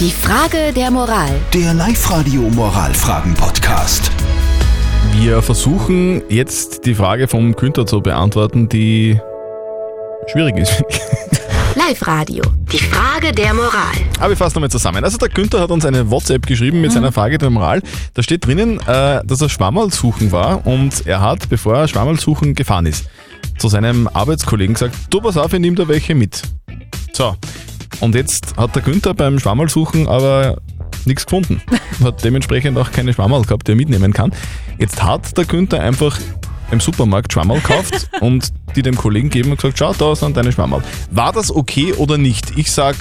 Die Frage der Moral. Der Live-Radio Moralfragen-Podcast. Wir versuchen jetzt die Frage vom Günther zu beantworten, die schwierig ist. Live-Radio. Die Frage der Moral. Aber ich fasse nochmal zusammen. Also der Günther hat uns eine WhatsApp geschrieben mit seiner Frage der Moral. Da steht drinnen, äh, dass er Schwammerl suchen war und er hat, bevor er Schwammerl suchen gefahren ist, zu seinem Arbeitskollegen gesagt, du pass auf, ich nimm da welche mit. So, und jetzt hat der Günther beim Schwammerl suchen aber nichts gefunden. Hat dementsprechend auch keine Schwammerl gehabt, die er mitnehmen kann. Jetzt hat der Günther einfach im Supermarkt Schwammerl gekauft und die dem Kollegen geben und gesagt, schau, da sind deine Schwammerl. War das okay oder nicht? Ich sag,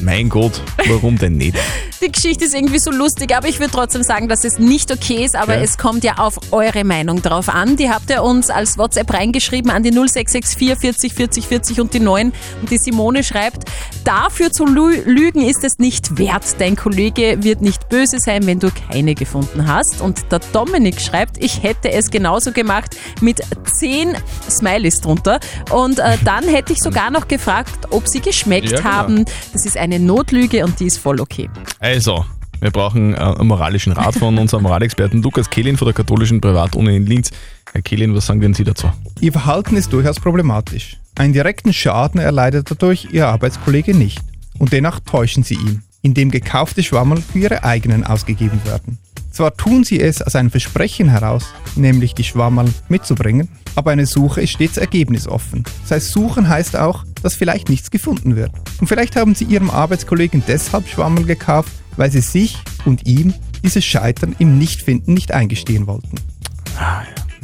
mein Gott, warum denn nicht? Die Geschichte ist irgendwie so lustig, aber ich würde trotzdem sagen, dass es nicht okay ist, aber Okay. es kommt ja auf eure Meinung drauf an. Die habt ihr uns als WhatsApp reingeschrieben an die 0664 40 40 40 und die 9 und die Simone schreibt, dafür zu lü- lügen ist es nicht wert. Dein Kollege wird nicht böse sein, wenn du keine gefunden hast. Und der Dominik schreibt, ich hätte es genauso gemacht mit 10 Smileys drunter und äh, dann hätte ich sogar noch gefragt, ob sie geschmeckt Ja, genau. haben. Das ist eine Notlüge und die ist voll okay. Also, wir brauchen äh, einen moralischen Rat von unserem Moralexperten Lukas Kehlin von der katholischen Privatuni in Linz. Herr Kehlin, was sagen denn Sie dazu? Ihr Verhalten ist durchaus problematisch. Einen direkten Schaden erleidet dadurch Ihr Arbeitskollege nicht. Und dennoch täuschen Sie ihn, indem gekaufte Schwammerl für Ihre eigenen ausgegeben werden. Zwar tun Sie es aus einem Versprechen heraus, nämlich die Schwammerl mitzubringen, aber eine Suche ist stets ergebnisoffen. Das heißt, suchen heißt auch, dass vielleicht nichts gefunden wird. Und vielleicht haben Sie Ihrem Arbeitskollegen deshalb Schwammerl gekauft, weil Sie sich und ihm dieses Scheitern im Nichtfinden nicht eingestehen wollten.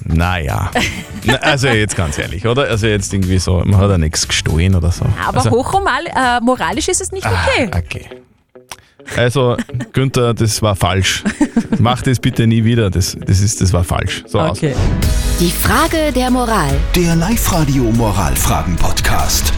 Naja. Na, also jetzt ganz ehrlich, oder? Also jetzt irgendwie so, man hat ja nichts gestohlen oder so. Aber also, hochmoral, äh, moralisch ist es nicht okay. Ah, okay. Also, Günther, das war falsch. Mach das bitte nie wieder. Das, das, ist, das war falsch. So aus. Okay. Die Frage der Moral. Der Live-Radio Moralfragen-Podcast.